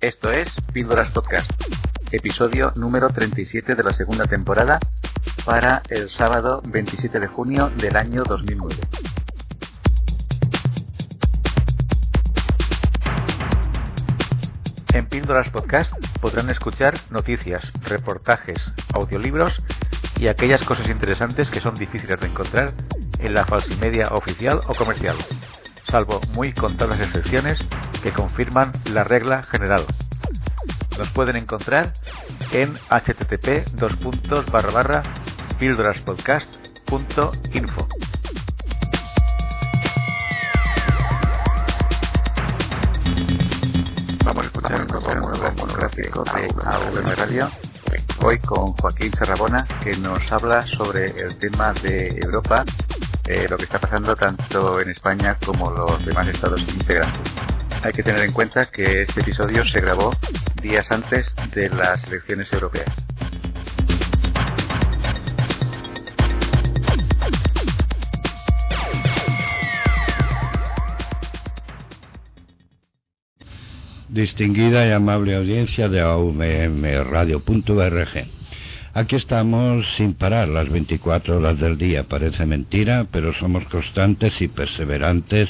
Esto es Píldoras Podcast, episodio número 37 de la segunda temporada para el sábado 27 de junio del año 2009. En Píldoras Podcast podrán escuchar noticias, reportajes, audiolibros y aquellas cosas interesantes que son difíciles de encontrar en la falsimedia oficial o comercial, salvo muy contadas excepciones que confirman la regla general. Nos pueden encontrar en http píldoraspodcast.info. Vamos a escuchar un nuevo monográfico de AVM Radio. Hoy con Joaquín Serrabona, que nos habla sobre el tema de Europa, eh, lo que está pasando tanto en España como los demás estados integrantes. Hay que tener en cuenta que este episodio se grabó días antes de las elecciones europeas. Distinguida y amable audiencia de Radio.org. Aquí estamos sin parar las 24 horas del día. Parece mentira, pero somos constantes y perseverantes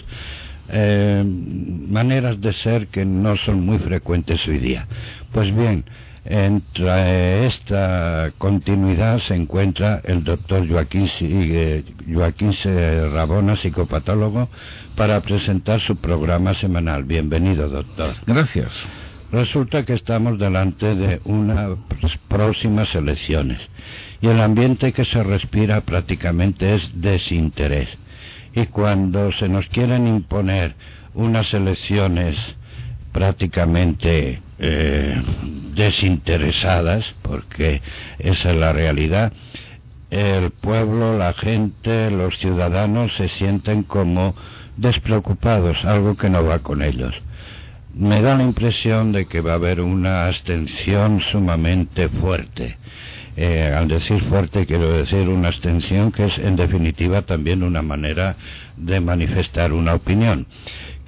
eh, maneras de ser que no son muy frecuentes hoy día. Pues bien, entre esta continuidad se encuentra el doctor Joaquín, Joaquín Rabona, psicopatólogo, para presentar su programa semanal. Bienvenido, doctor. Gracias. Resulta que estamos delante de unas próximas elecciones y el ambiente que se respira prácticamente es desinterés y cuando se nos quieren imponer unas elecciones prácticamente eh, desinteresadas, porque esa es la realidad, el pueblo, la gente, los ciudadanos se sienten como despreocupados, algo que no va con ellos. Me da la impresión de que va a haber una abstención sumamente fuerte eh, al decir fuerte quiero decir una abstención que es en definitiva también una manera de manifestar una opinión.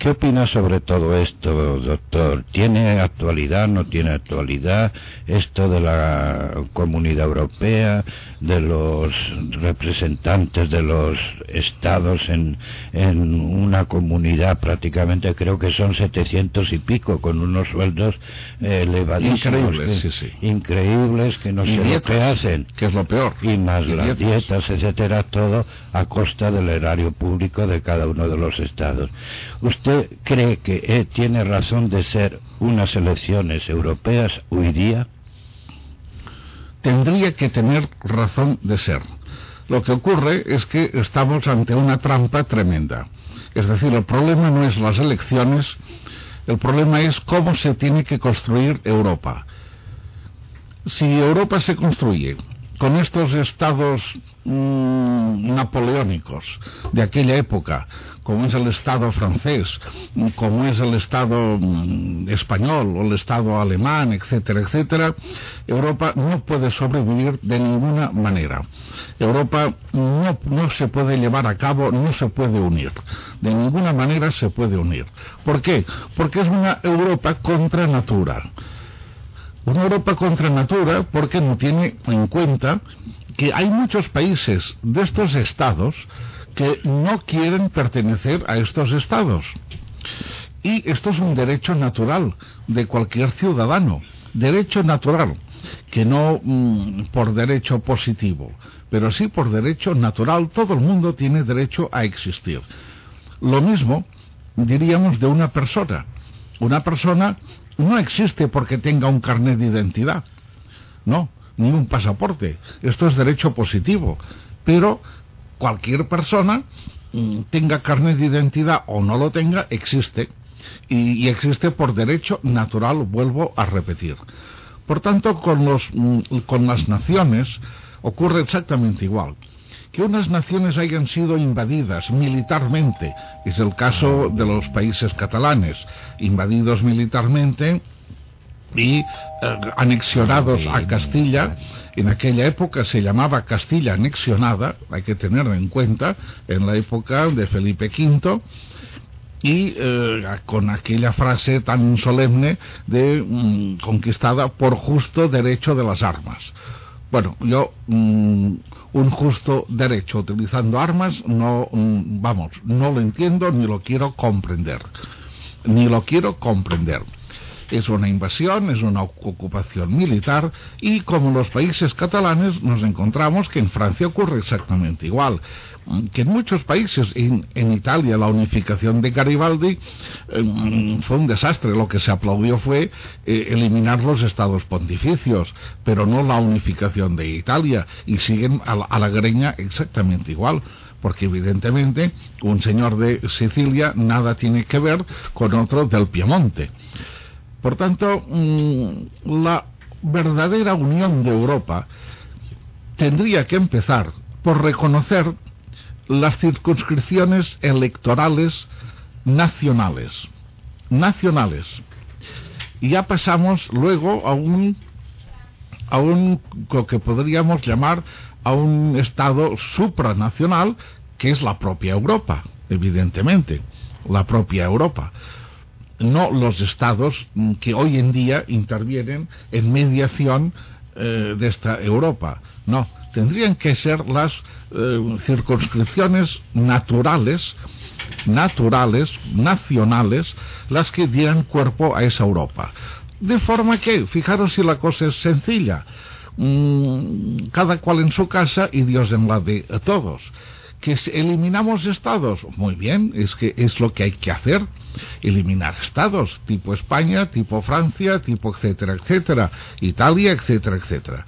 ¿Qué opina sobre todo esto, doctor? ¿Tiene actualidad, no tiene actualidad esto de la comunidad europea, de los representantes de los estados en, en una comunidad prácticamente creo que son setecientos y pico, con unos sueldos eh, elevadísimos? Increíbles, sí, sí. Increíbles, que no sé lo que hacen. Que es lo peor. Y más las dietas, etcétera, todo a costa del erario público de cada uno de los estados. ¿Usted cree que eh, tiene razón de ser unas elecciones europeas hoy día? Tendría que tener razón de ser. Lo que ocurre es que estamos ante una trampa tremenda. Es decir, el problema no es las elecciones, el problema es cómo se tiene que construir Europa. Si Europa se construye con estos estados mm, napoleónicos de aquella época, como es el Estado francés, como es el Estado mm, español o el Estado alemán, etcétera, etcétera, Europa no puede sobrevivir de ninguna manera. Europa no, no se puede llevar a cabo, no se puede unir. De ninguna manera se puede unir. ¿Por qué? Porque es una Europa contra natura una Europa contra natura porque no tiene en cuenta que hay muchos países de estos estados que no quieren pertenecer a estos estados. Y esto es un derecho natural de cualquier ciudadano, derecho natural, que no mm, por derecho positivo, pero sí por derecho natural. Todo el mundo tiene derecho a existir. Lo mismo diríamos de una persona. Una persona no existe porque tenga un carnet de identidad. No, ni un pasaporte. Esto es derecho positivo. Pero cualquier persona, mm, tenga carnet de identidad o no lo tenga, existe. Y, existe por derecho natural, vuelvo a repetir. Por tanto, con, los, mm, con las naciones ocurre exactamente igual que unas naciones hayan sido invadidas militarmente, es el caso de los países catalanes, invadidos militarmente y eh, anexionados a Castilla. En aquella época se llamaba Castilla anexionada, hay que tenerlo en cuenta, en la época de Felipe V. y eh, con aquella frase tan solemne de mm, conquistada por justo derecho de las armas. Bueno, yo mm, un justo derecho utilizando armas no, mm, vamos, no lo entiendo ni lo quiero comprender. Ni lo quiero comprender es una invasión, es una ocupación militar y como los países catalanes nos encontramos que en Francia ocurre exactamente igual que en muchos países, en, Italia la unificación de Garibaldi em, fue un desastre, lo que se aplaudió fue eh, eliminar los estados pontificios, pero no la unificación de Italia, y siguen a la greña exactamente igual porque evidentemente un señor de Sicilia nada tiene que ver con otro del Piemonte. Por tanto, mm, la verdadera unión de Europa tendría que empezar por reconocer las circunscripciones electorales nacionales. Nacionales. Y ya pasamos luego a un, a un, lo que podríamos llamar a un Estado supranacional, que es la propia Europa, evidentemente, la propia Europa no los estados que hoy en día intervienen en mediación eh, de esta Europa. No, tendrían que ser las eh, circunscripciones naturales, naturales, nacionales, las que dieran cuerpo a esa Europa. De forma que, fijaros si la cosa es sencilla, mm, cada cual en su casa y Dios en la de todos que eliminamos estados. Muy bien, es que es lo que hay que hacer. Eliminar estados, tipo España, tipo Francia, tipo etcétera, etcétera, Italia, etcétera, etcétera.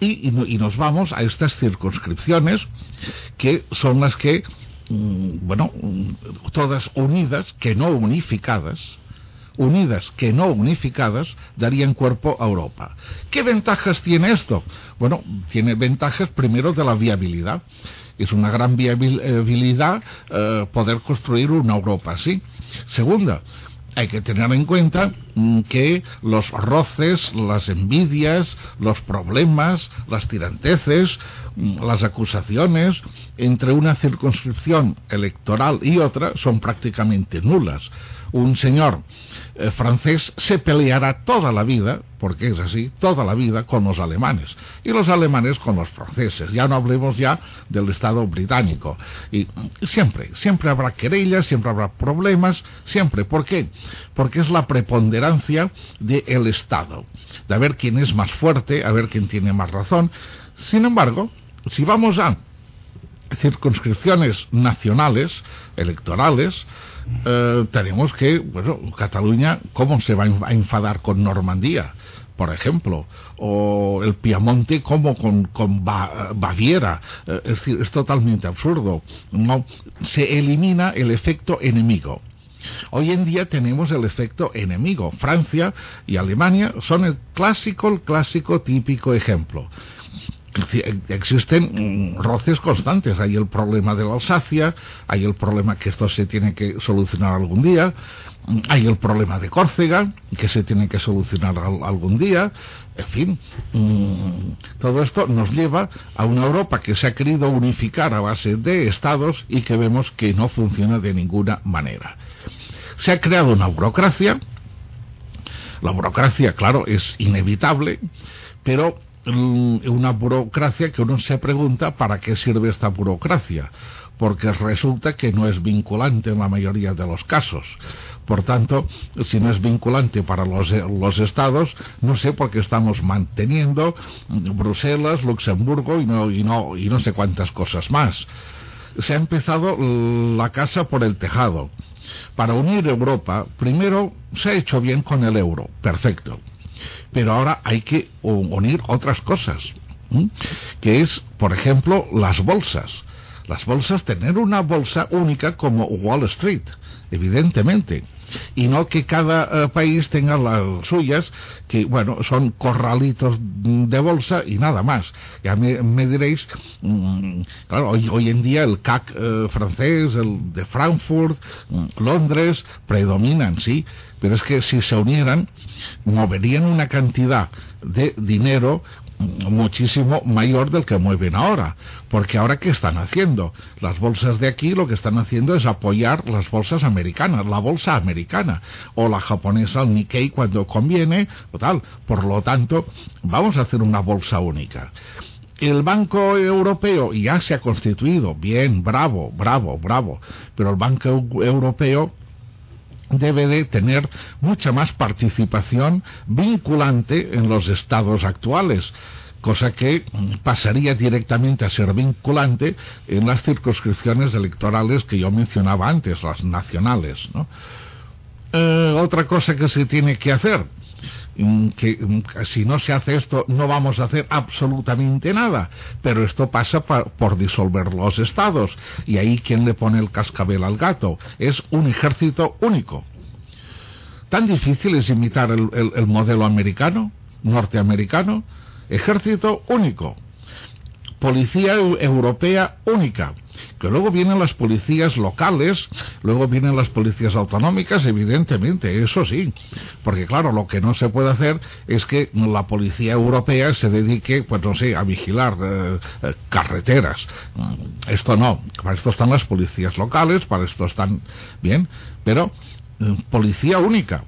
Y, nos vamos a estas circunscripciones que son las que, mm, bueno, mm, todas unidas, que no unificadas, unidas que no unificadas darían cuerpo a Europa. ¿Qué ventajas tiene esto? Bueno, tiene ventajas primero de la viabilidad es una gran viabilidad eh, poder construir una Europa así. Segunda, hay que tener en cuenta mm, que los roces, las envidias, los problemas, las tiranteces, mm, las acusaciones entre una circunscripción electoral y otra son prácticamente nulas un señor eh, francés se peleará toda la vida, porque es así, toda la vida con los alemanes, y los alemanes con los franceses, ya no hablemos ya del Estado británico, y siempre, siempre habrá querellas, siempre habrá problemas, siempre, ¿por qué? Porque es la preponderancia del Estado, de a ver quién es más fuerte, a ver quién tiene más razón, sin embargo, si vamos a circunscripciones nacionales, electorales, eh, tenemos que, bueno, Cataluña, ¿cómo se va a enfadar con Normandía? por ejemplo, o el Piamonte como con, con Baviera. Eh, es decir, es totalmente absurdo. No, se elimina el efecto enemigo. Hoy en día tenemos el efecto enemigo. Francia y Alemania son el clásico, el clásico típico ejemplo existen mm, roces constantes. Hay el problema de la Alsacia, hay el problema que esto se tiene que solucionar algún día, mm, hay el problema de Córcega, que se tiene que solucionar algún día. En fin, mm, todo esto nos lleva a una Europa que se ha querido unificar a base de estados y que vemos que no funciona de ninguna manera. Se ha creado una burocracia. La burocracia, claro, es inevitable, pero una burocracia que uno se pregunta para qué sirve esta burocracia, porque resulta que no es vinculante en la mayoría de los casos. Por tanto, si no es vinculante para los, los estados, no sé por qué estamos manteniendo Bruselas, Luxemburgo y no, y no, y no sé cuántas cosas más. Se ha empezado la casa por el tejado. Para unir Europa, primero se ha hecho bien con el euro, perfecto pero ahora hay que unir otras cosas, que es, por ejemplo, las bolsas. Las bolsas, tener una bolsa única como Wall Street, evidentemente y no que cada eh, país tenga las suyas, que bueno, son corralitos de bolsa y nada más. Ya me, diréis, mm, claro, hoy, en día el CAC eh, francés, el de Frankfurt, mm, Londres, predominan, sí, pero es que si se unieran, moverían una cantidad de dinero muchísimo mayor del que mueven ahora. Porque ahora, ¿qué están haciendo? Las bolsas de aquí lo que están haciendo es apoyar las bolsas americanas, la bolsa americana, o la japonesa, el Nikkei, cuando conviene, o tal. Por lo tanto, vamos a hacer una bolsa única el Banco Europeo ya se ha constituido, bien, bravo, bravo, bravo, pero el Banco Europeo debe de tener mucha más participación vinculante en los estados actuales cosa que pasaría directamente a ser vinculante en las circunscripciones electorales que yo mencionaba antes, las nacionales. Eh, otra cosa que se tiene que hacer, que si no se hace esto no vamos a hacer absolutamente nada, pero esto pasa por disolver los estados y ahí quien le pone el cascabel al gato es un ejército único. ¿Tan difícil es imitar el modelo americano, norteamericano? ejército único, policía europea única, que luego vienen las policías locales, luego vienen las policías autonómicas, evidentemente, eso sí, porque claro, lo que no se puede hacer es que la policía europea se dedique, pues no sé, a vigilar eh, eh, carreteras. Esto no, para esto están las policías locales, para esto están bien, pero mm, policía única.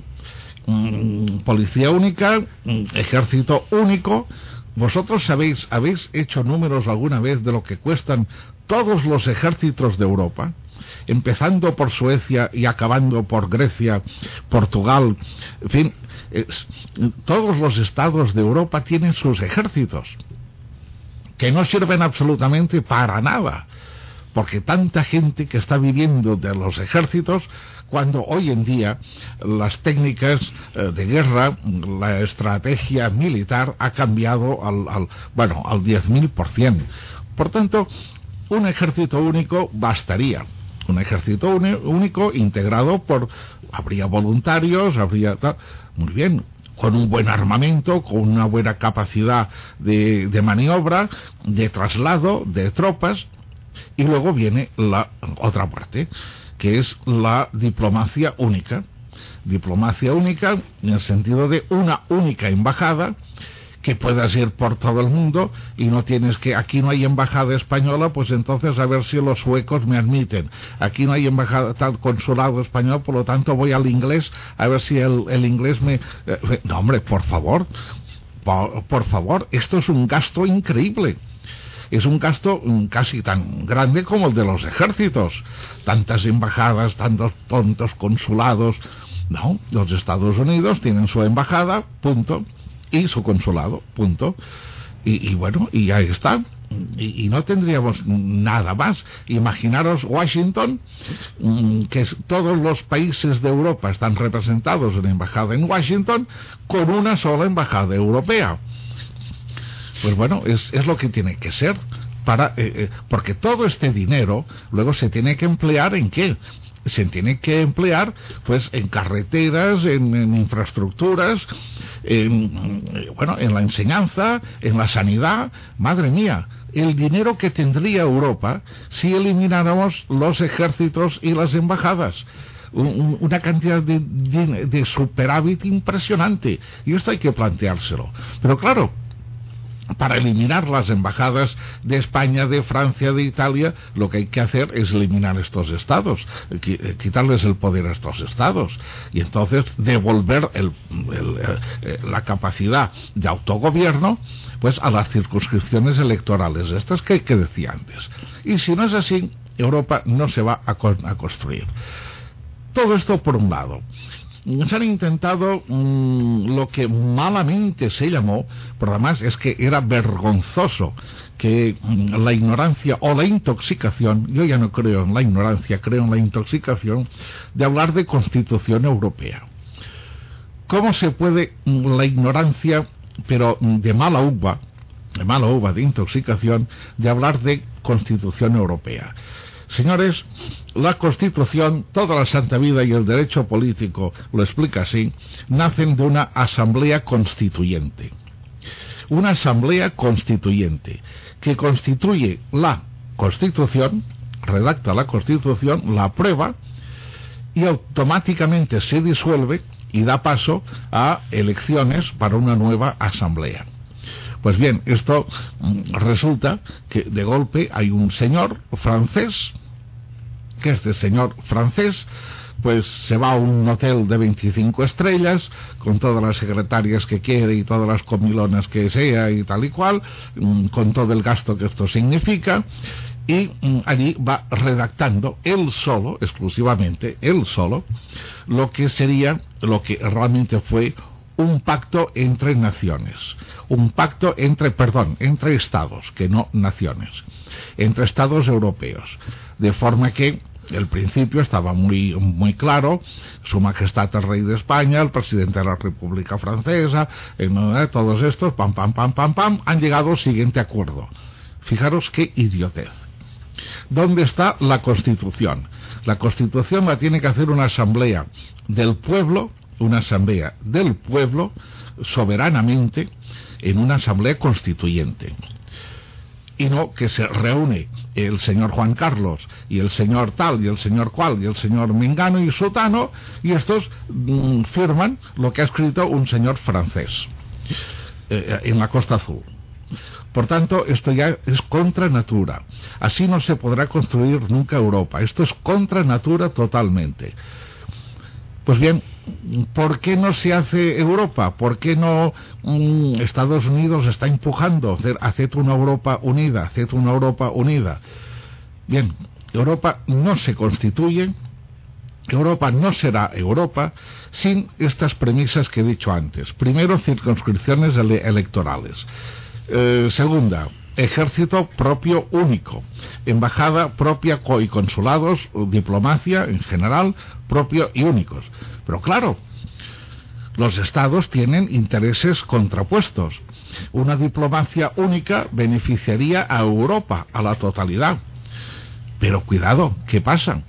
Mm, policía única, mm, ejército único, ¿Vosotros sabéis, habéis hecho números alguna vez de lo que cuestan todos los ejércitos de Europa? Empezando por Suecia y acabando por Grecia, Portugal, en fin, todos los estados de Europa tienen sus ejércitos, que no sirven absolutamente para nada porque tanta gente que está viviendo de los ejércitos cuando hoy en día las técnicas eh, de guerra, la estrategia militar ha cambiado al, al bueno, al 10.000%. Por tanto, un ejército único bastaría. Un ejército único integrado por... Habría voluntarios, habría... Muy bien, con un buen armamento, con una buena capacidad de, de maniobra, de traslado de tropas, y luego viene la otra parte, que es la diplomacia única. Diplomacia única en el sentido de una única embajada que puedas ir por todo el mundo y no tienes que, aquí no hay embajada española, pues entonces a ver si los suecos me admiten. Aquí no hay embajada, tal consulado español, por lo tanto voy al inglés a ver si el, inglés me... Eh, no, hombre, por favor, por favor, esto es un gasto increíble es un gasto mm, casi tan grande como el de los ejércitos. Tantas embajadas, tantos tontos consulados. No, los Estados Unidos tienen su embajada, punto, y su consulado, punto. Y, bueno, y ahí está. Y, no tendríamos nada más. Imaginaros Washington, mm, que todos los países de Europa están representados en embajada en Washington, con una sola embajada europea. Pues bueno, es, es lo que tiene que ser. Para, eh, eh, porque todo este dinero luego se tiene que emplear en qué? se tiene que emplear pues en carreteras, en, infraestructuras, en, bueno, en la enseñanza, en la sanidad. Madre mía, el dinero que tendría Europa si elimináramos los ejércitos y las embajadas. una cantidad de, de superávit impresionante. Y esto hay que planteárselo. Pero claro, para eliminar las embajadas de España, de Francia, de Italia, lo que hay que hacer es eliminar estos estados, eh, quitarles el poder a estos estados y entonces devolver eh, eh, la capacidad de autogobierno pues a las circunscripciones electorales, estas que, que decía antes. Y si no es así, Europa no se va a construir. Todo esto por un lado se han intentado mm, lo que malamente se llamó, por además es que era vergonzoso que mm, la ignorancia o la intoxicación, yo ya no creo en la ignorancia, creo en la intoxicación, de hablar de constitución europea. ¿Cómo se puede mm, la ignorancia, pero de mala uva, de mala uva, de intoxicación, de hablar de constitución europea? Señores, la Constitución, toda la Santa Vida y el derecho político lo explica así, nacen de una asamblea constituyente. Una asamblea constituyente que constituye la Constitución, redacta la Constitución, la aprueba y automáticamente se disuelve y da paso a elecciones para una nueva asamblea. Pues bien, esto mm, resulta que de golpe hay un señor francés, que este señor francés pues se va a un hotel de 25 estrellas con todas las secretarias que quiere y todas las comilonas que sea y tal y cual, mm, con todo el gasto que esto significa y mm, allí va redactando él solo, exclusivamente, él solo, lo que sería, lo que realmente fue un pacto entre naciones, un pacto entre, perdón, entre estados, que no naciones, entre estados europeos, de forma que el principio estaba muy, muy claro, Su Majestad el Rey de España, el Presidente de la República Francesa, eh, todos estos, pam, pam, pam, pam, pam, han llegado al siguiente acuerdo. Fijaros qué idiotez. ¿Dónde está la Constitución? La Constitución la tiene que hacer una asamblea del pueblo, una asamblea del pueblo, soberanamente, en una asamblea constituyente y no que se reúne el señor Juan Carlos y el señor tal y el señor cual y el señor Mingano y Sotano y estos mm, firman lo que ha escrito un señor francés eh, en la Costa Azul. Por tanto, esto ya es contra natura. Así no se podrá construir nunca Europa. Esto es contra natura totalmente. Pues bien, ¿por qué no se hace Europa? ¿Por qué no mm, Estados Unidos está empujando? Haced una Europa unida, haced una Europa unida. Bien, Europa no se constituye, Europa no será Europa sin estas premisas que he dicho antes. Primero, circunscripciones electorales. Eh, segunda, ejército propio único, embajada propia y consulados, diplomacia en general propio y únicos. Pero claro, los estados tienen intereses contrapuestos. Una diplomacia única beneficiaría a Europa, a la totalidad. Pero cuidado, ¿qué pasa?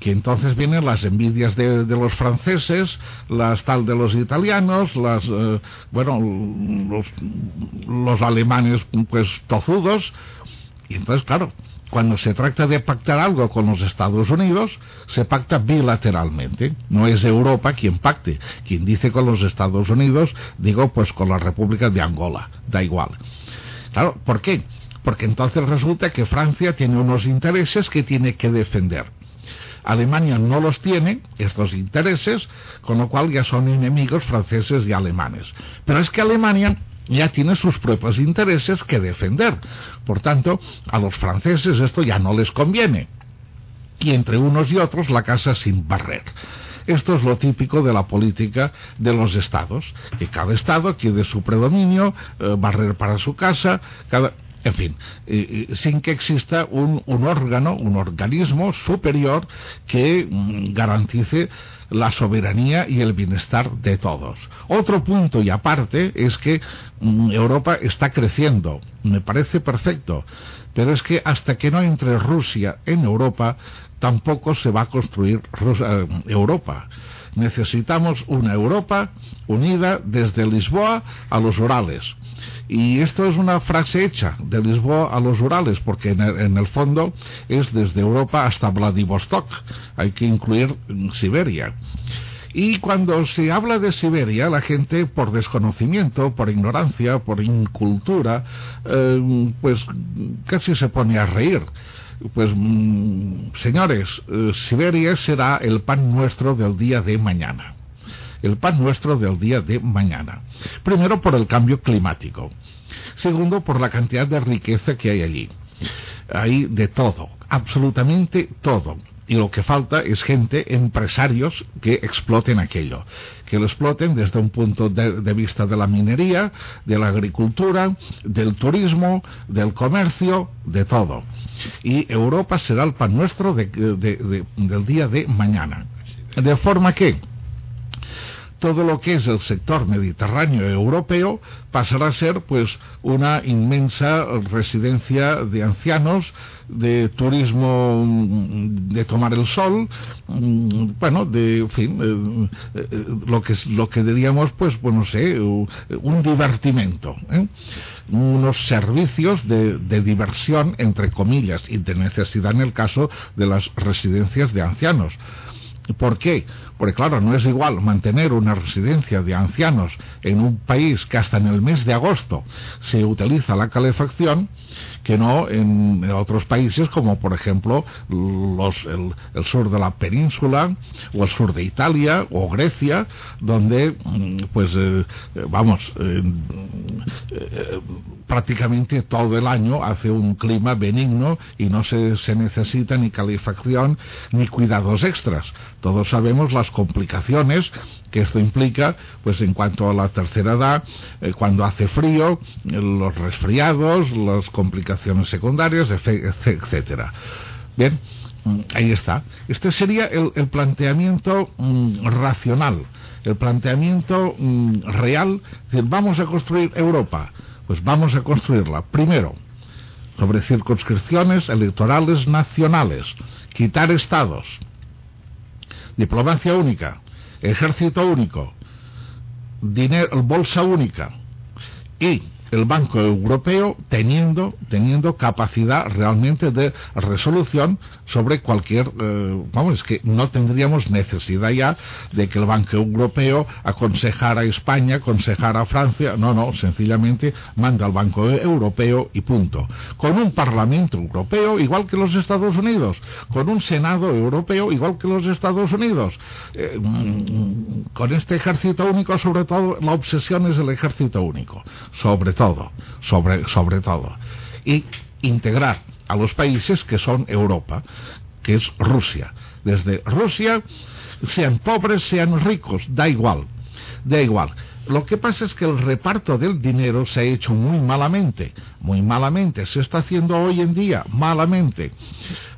Que entonces vienen las envidias de, los franceses, las tal de los italianos, las, eh, bueno, los, los, alemanes pues tozudos, y entonces claro, cuando se trata de pactar algo con los Estados Unidos, se pacta bilateralmente, no es Europa quien pacte, quien dice con los Estados Unidos, digo pues con la República de Angola, da igual. Claro, ¿por qué? Porque entonces resulta que Francia tiene unos intereses que tiene que defender Alemania no los tiene, estos intereses, con lo cual ya son enemigos franceses y alemanes. Pero es que Alemania ya tiene sus propios intereses que defender. Por tanto, a los franceses esto ya no les conviene. Y entre unos y otros la casa sin barrer. Esto es lo típico de la política de los estados, que cada estado quiere su predominio, eh, barrer para su casa, cada en fin, sin que exista un, órgano, un organismo superior que mm, garantice la soberanía y el bienestar de todos. Otro punto y aparte es que mm, Europa está creciendo, me parece perfecto, pero es que hasta que no entre Rusia en Europa, tampoco se va a construir eh, Europa necesitamos una Europa unida desde Lisboa a los Urales. Y esto es una frase hecha de Lisboa a los Urales, porque en el, fondo es desde Europa hasta Vladivostok. Hay que incluir Siberia. Y cuando se habla de Siberia, la gente, por desconocimiento, por ignorancia, por incultura, eh, pues casi se pone a reír. Pues, mm, señores, eh, Siberia será el pan nuestro del día de mañana. El pan nuestro del día de mañana. Primero, por el cambio climático. Segundo, por la cantidad de riqueza que hay allí. Hay de todo, absolutamente todo y lo que falta es gente, empresarios que exploten aquello, que lo exploten desde un punto de, vista de la minería, de la agricultura, del turismo, del comercio, de todo. Y Europa será el pan nuestro del día de mañana. De forma que todo lo que es el sector mediterráneo europeo pasará a ser pues una inmensa residencia de ancianos, de turismo de tomar el sol, mm, bueno, de fin, eh, eh, lo que lo que diríamos pues bueno sé, un divertimento, ¿eh? unos servicios de diversión entre comillas y de necesidad en el caso de las residencias de ancianos ¿Por qué? Porque claro, no es igual mantener una residencia de ancianos en un país que hasta en el mes de agosto se utiliza la calefacción que no en, otros países como por ejemplo el, sur de la península o el sur de Italia o Grecia donde mm, pues eh, vamos eh, eh, prácticamente todo el año hace un clima benigno y no se, se necesita ni calefacción ni cuidados extras. Todos sabemos las complicaciones que esto implica, pues en cuanto a la tercera edad, eh, cuando hace frío, los resfriados, las complicaciones secundarias, etcétera. Bien, mm, ahí está. Este sería el, planteamiento mm, racional, el planteamiento mm, real. vamos a construir Europa. Pues vamos a construirla. Primero, sobre circunscripciones electorales nacionales, quitar estados diplomacia única, ejército único, dinero, bolsa única. Y el Banco Europeo teniendo, teniendo capacidad realmente de resolución sobre cualquier, eh, vamos, es que no tendríamos necesidad ya de que el Banco Europeo aconsejara a España, aconsejara a Francia, no, no, sencillamente manda al Banco Europeo y punto. Con un Parlamento Europeo igual que los Estados Unidos, con un Senado Europeo igual que los Estados Unidos, eh, mm, con este ejército único, sobre todo, la obsesión es el ejército único, sobre todo sobre, sobre todo. Y integrar a los países que son Europa, que es Rusia. Desde Rusia, sean pobres, sean ricos, da igual, da igual. Lo que pasa es que el reparto del dinero se ha hecho muy malamente, muy malamente, se está haciendo hoy en día malamente.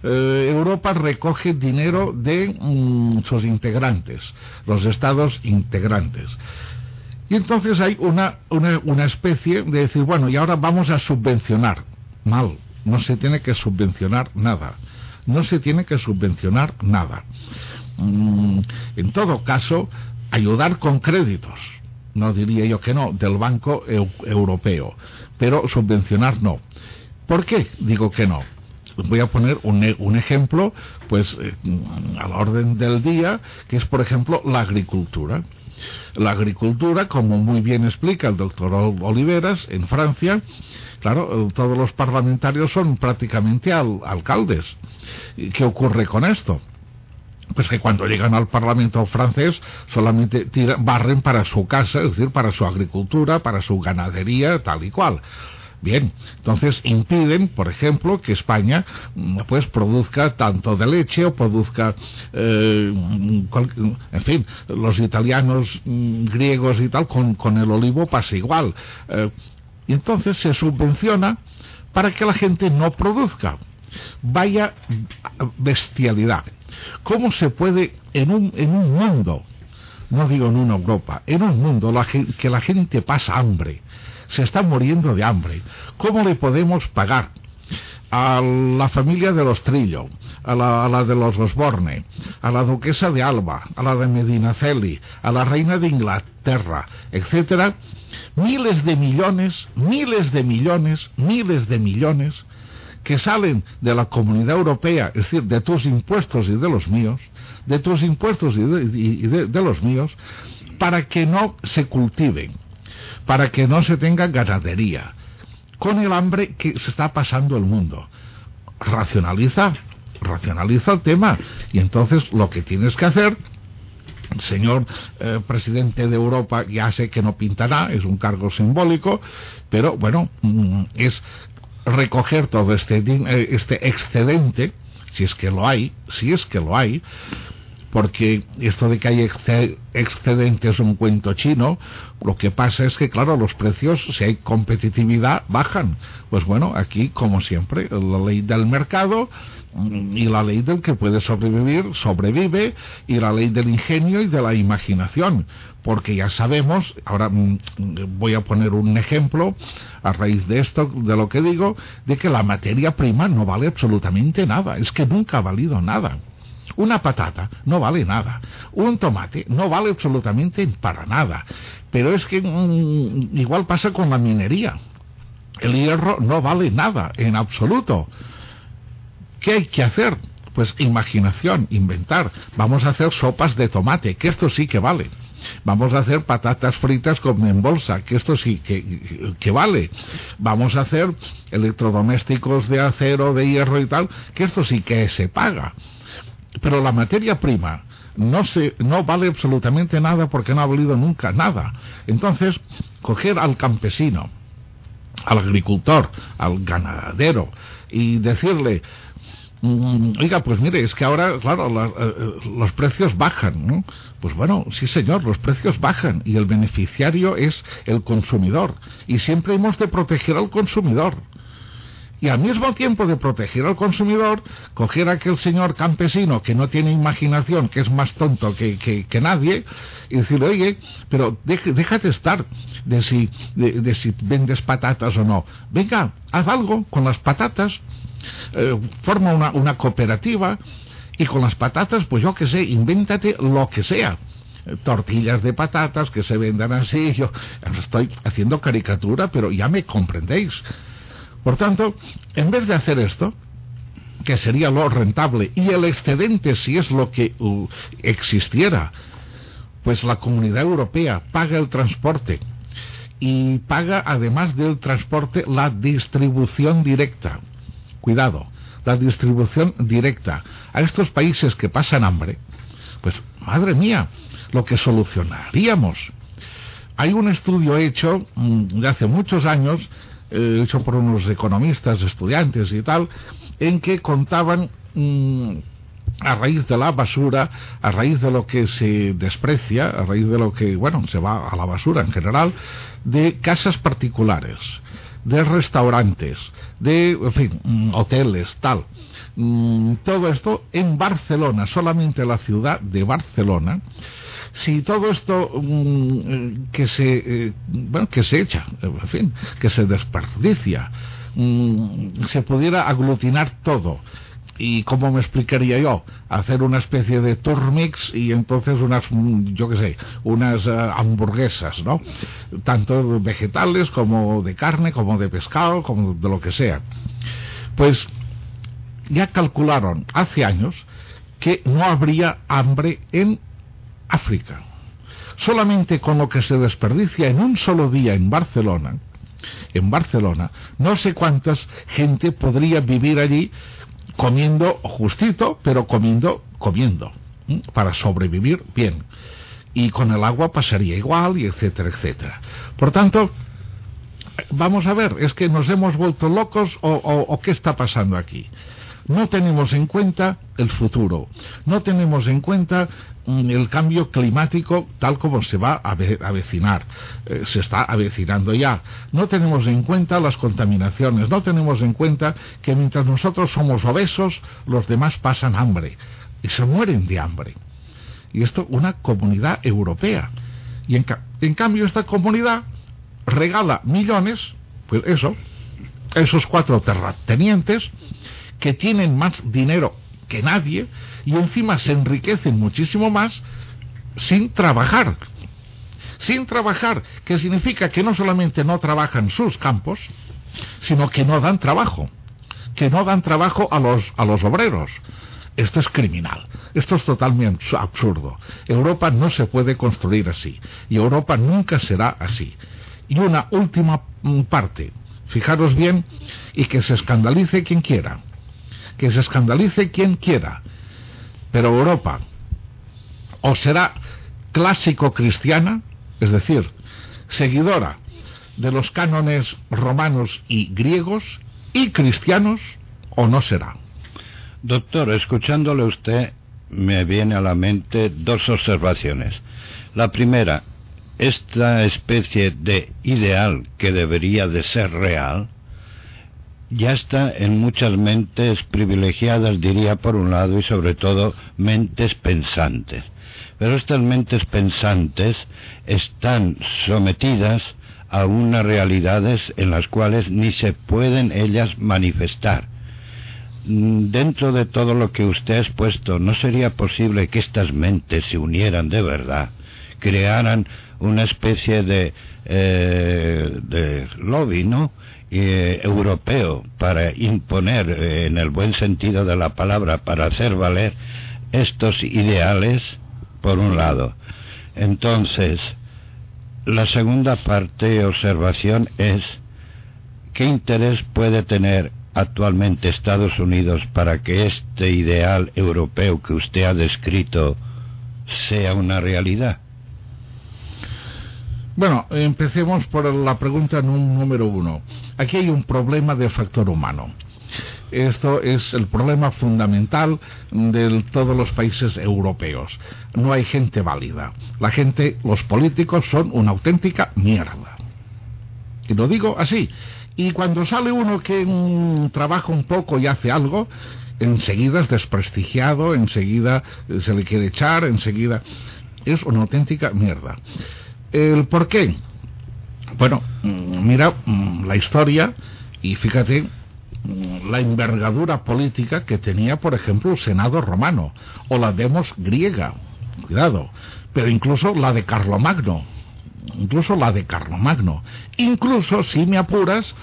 Eh, Europa recoge dinero de mm, sus integrantes, los estados integrantes. Y entonces hay una, una, especie de decir, bueno, y ahora vamos a subvencionar. Mal, no se tiene que subvencionar nada. No se tiene que subvencionar nada. Mm, en todo caso, ayudar con créditos. No diría yo que no, del Banco Europeo. Pero subvencionar no. ¿Por qué digo que no? voy a poner un, un ejemplo, pues, eh, a la orden del día, que es, por ejemplo, la agricultura. La agricultura, como muy bien explica el doctor Oliveras, en Francia, claro, todos los parlamentarios son prácticamente alcaldes. ¿Qué ocurre con esto? pues que cuando llegan al Parlamento francés solamente barren para su casa, es decir, para su agricultura, para su ganadería, tal y cual. Bien, entonces impiden, por ejemplo, que España mm, pues produzca tanto de leche o produzca, eh, en fin, los italianos, mm, griegos y tal, con, con, el olivo pasa igual. Eh, y entonces se subvenciona para que la gente no produzca. Vaya bestialidad. ¿Cómo se puede en un, en un mundo, no digo en una Europa, en un mundo que la gente pasa hambre, se está muriendo de hambre. ¿Cómo le podemos pagar? a la familia de los Trillo, a la, de los Osborne, a la duquesa de Alba, a la de Medinaceli, a la reina de Inglaterra, etcétera, miles de millones, miles de millones, miles de millones que salen de la comunidad europea, es decir, de tus impuestos y de los míos, de tus impuestos y de los míos, para que no se cultiven para que no se tenga ganadería, con el hambre que se está pasando el mundo. Racionaliza, racionaliza el tema. Y entonces lo que tienes que hacer señor eh, presidente de Europa ya sé que no pintará, es un cargo simbólico, pero bueno, mm, es recoger todo este, eh, este excedente, si es que lo hay, si es que lo hay, porque esto de que hay excedente es un cuento chino, lo que pasa es que, claro, los precios, si hay competitividad, bajan. Pues bueno, aquí, como siempre, la ley del mercado mm, y la ley del que puede sobrevivir, sobrevive, y la ley del ingenio y de la imaginación. Porque ya sabemos, ahora mm, voy a poner un ejemplo a raíz de esto, de lo que digo, de que la materia prima no vale absolutamente nada. Es que nunca ha valido nada. Una patata no vale nada. Un tomate no vale absolutamente para nada. Pero es que mm, igual pasa con la minería. El hierro no vale nada, en absoluto. ¿Qué hay que hacer? Pues imaginación, inventar. Vamos a hacer sopas de tomate, que esto sí que vale. Vamos a hacer patatas fritas con en bolsa, que esto sí que, que vale. Vamos a hacer electrodomésticos de acero, de hierro y tal, que esto sí que se paga. Pero la materia prima, no, se, no vale absolutamente nada porque no ha valido nunca nada. Entonces, coger al campesino, al agricultor, al ganadero, y decirle, mm, oiga, pues mire, es que ahora, claro, eh, los precios bajan. Pues bueno, sí señor, los precios bajan y el beneficiario es el consumidor. Y siempre hemos de proteger al consumidor y al mismo tiempo de proteger al consumidor, coger a aquel señor campesino que no tiene imaginación, que es más tonto que, que, nadie, y decirle, oye, pero déjate estar de si, de, si vendes patatas o no. Venga, haz algo con las patatas, eh, forma una, una cooperativa, y con las patatas, pues yo qué sé, invéntate lo que sea tortillas de patatas que se vendan así. Yo estoy haciendo caricatura, pero ya me comprendéis. Por tanto, en vez de hacer esto, que sería lo rentable, y el excedente si es lo que existiera, pues la comunidad europea paga el transporte y paga además del transporte la distribución directa. Cuidado, la distribución directa a estos países que pasan hambre, pues madre mía, lo que solucionaríamos. Hay un estudio hecho mm, de hace muchos años eh, hecho por unos economistas, estudiantes y tal, en que contaban mm, a raíz de la basura, a raíz de lo que se desprecia, a raíz de lo que, bueno, se va a la basura en general, de casas particulares, de restaurantes, de, en fin, mm, hoteles, tal. Mm, todo esto en Barcelona, solamente la ciudad de Barcelona, si todo esto mm, que se eh, bueno que se echa en fin que se desperdicia mm, se pudiera aglutinar todo y cómo me explicaría yo hacer una especie de turmix y entonces unas mm, yo qué sé unas eh, hamburguesas no tanto vegetales como de carne como de pescado como de lo que sea. Pues ya calcularon hace años que no habría hambre en África. Solamente con lo que se desperdicia en un solo día en Barcelona, en Barcelona, no sé cuántas gente podría vivir allí comiendo justito, pero comiendo, comiendo, para sobrevivir bien. Y con el agua pasaría igual, y etcétera, etcétera. Por tanto, vamos a ver, ¿es que nos hemos vuelto locos o, o qué está pasando aquí? No tenemos en cuenta el futuro, no tenemos en cuenta mm, el cambio climático tal como se va a avecinar, eh, se está avecinando ya, no tenemos en cuenta las contaminaciones, no tenemos en cuenta que mientras nosotros somos obesos, los demás pasan hambre. Y se mueren de hambre. Y esto una comunidad europea. Y en, en cambio esta comunidad regala millones, pues eso, esos cuatro terratenientes, que tienen más dinero que nadie y encima se enriquecen muchísimo más sin trabajar. Sin trabajar, que significa que no solamente no trabajan sus campos, sino que no dan trabajo, que no dan trabajo a los, a los obreros. Esto es criminal, esto es totalmente absurdo. Europa no se puede construir así, y Europa nunca será así. Y una última mm, parte, fijaros bien, y que se escandalice quien quiera que se escandalice quien quiera, pero Europa o será clásico cristiana, es decir, seguidora de los cánones romanos y griegos y cristianos, o no será. Doctor, escuchándole usted, me viene a la mente dos observaciones. La primera, esta especie de ideal que debería de ser real, ya está en muchas mentes privilegiadas, diría por un lado, y sobre todo mentes pensantes. Pero estas mentes pensantes están sometidas a unas realidades en las cuales ni se pueden ellas manifestar. Dentro de todo lo que usted ha expuesto, ¿no sería posible que estas mentes se unieran de verdad, crearan una especie de, eh, de lobby, ¿no? Eh, europeo para imponer, eh, en el buen sentido de la palabra, para hacer valer estos ideales, por un lado. Entonces, la segunda parte, observación, es qué interés puede tener actualmente Estados Unidos para que este ideal europeo que usted ha descrito sea una realidad? Bueno, empecemos por la pregunta número uno. Aquí hay un problema de factor humano. Esto es el problema fundamental de todos los países europeos. No hay gente válida. La gente, los políticos son una auténtica mierda. Y lo digo así. Y cuando sale uno que trabaja un poco y hace algo, enseguida es desprestigiado, enseguida se le quiere echar, enseguida es una auténtica mierda. ¿El por qué? Bueno, mm, mira mm, la historia y fíjate mm, la envergadura política que tenía, por ejemplo, el Senado romano o la demos griega, cuidado, pero incluso la de Carlomagno, incluso la de Carlomagno, incluso si me apuras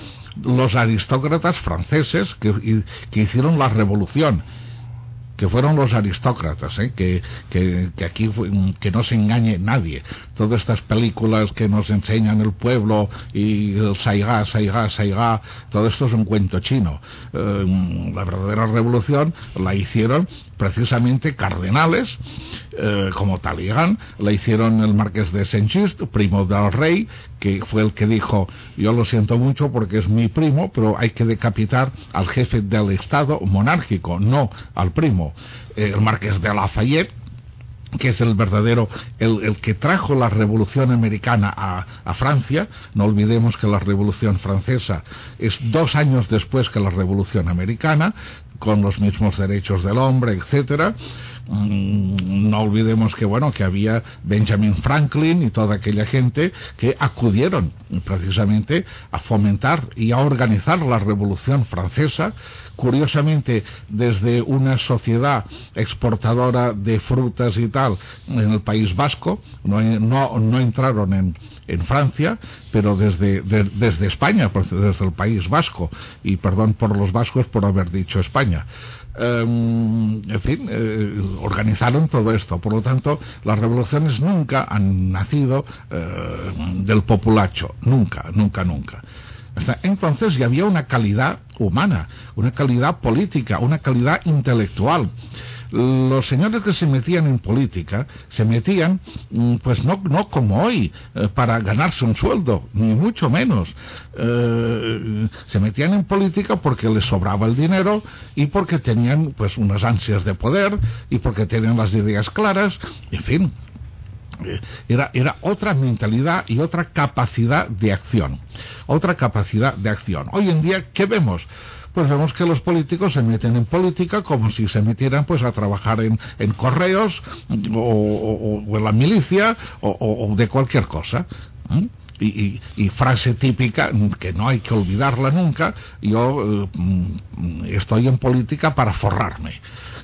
los aristócratas franceses que, que hicieron la revolución que fueron los aristócratas, ¿eh? que, que, aquí que no se engañe nadie. Todas estas películas que nos enseñan el pueblo y el saigá, saigá, saigá, todo esto es un cuento chino. Eh, la verdadera revolución la hicieron precisamente cardenales, eh, como Talleyrand, la hicieron el marqués de Saint-Just, primo del rey, que fue el que dijo, yo lo siento mucho porque es mi primo, pero hay que decapitar al jefe del Estado monárquico, no al primo. Eh, el marqués de Lafayette, que es el verdadero, el, que trajo la revolución americana a, a, Francia. No olvidemos que la revolución francesa es dos años después que la revolución americana, con los mismos derechos del hombre, etcétera. Mm, no olvidemos que bueno que había Benjamin Franklin y toda aquella gente que acudieron precisamente a fomentar y a organizar la revolución francesa. Curiosamente desde una sociedad exportadora de frutas y tal en el País Vasco no, no, entraron en, en, Francia pero desde, desde España desde el País Vasco y perdón por los vascos por haber dicho España. Em, en fin, eh, organizaron todo esto. Por lo tanto, las revoluciones nunca han nacido eh, del populacho, nunca, nunca, nunca. Entonces ya había una calidad humana, una calidad política, una calidad intelectual los señores que se metían en política se metían, mm, pues no, no como hoy, eh, para ganarse un sueldo, ni mucho menos. Eh, se metían en política porque les sobraba el dinero y porque tenían pues unas ansias de poder y porque tenían las ideas claras, en fin. Eh, era, era otra mentalidad y otra capacidad de acción. Otra capacidad de acción. Hoy en día, ¿qué vemos? Pues vemos que los políticos se meten en política como si se metieran pues a trabajar en, correos o, en la milicia o, de cualquier cosa. Y, frase típica que no hay que olvidarla nunca yo eh, estoy en política para forrarme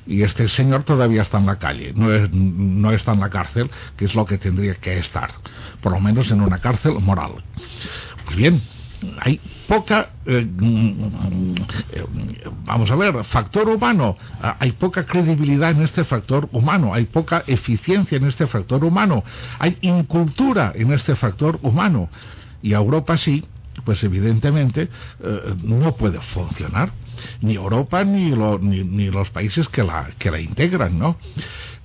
y este señor todavía está en la calle no, no está en la cárcel que es lo que tendría que estar por lo menos en una cárcel moral pues bien hay poca, eh, vamos a ver, factor humano, hay poca credibilidad en este factor humano, hay poca eficiencia en este factor humano, hay incultura en este factor humano. Y a Europa sí, pues evidentemente eh, no puede funcionar ni Europa ni, ni, los países que la, que la integran, ¿no?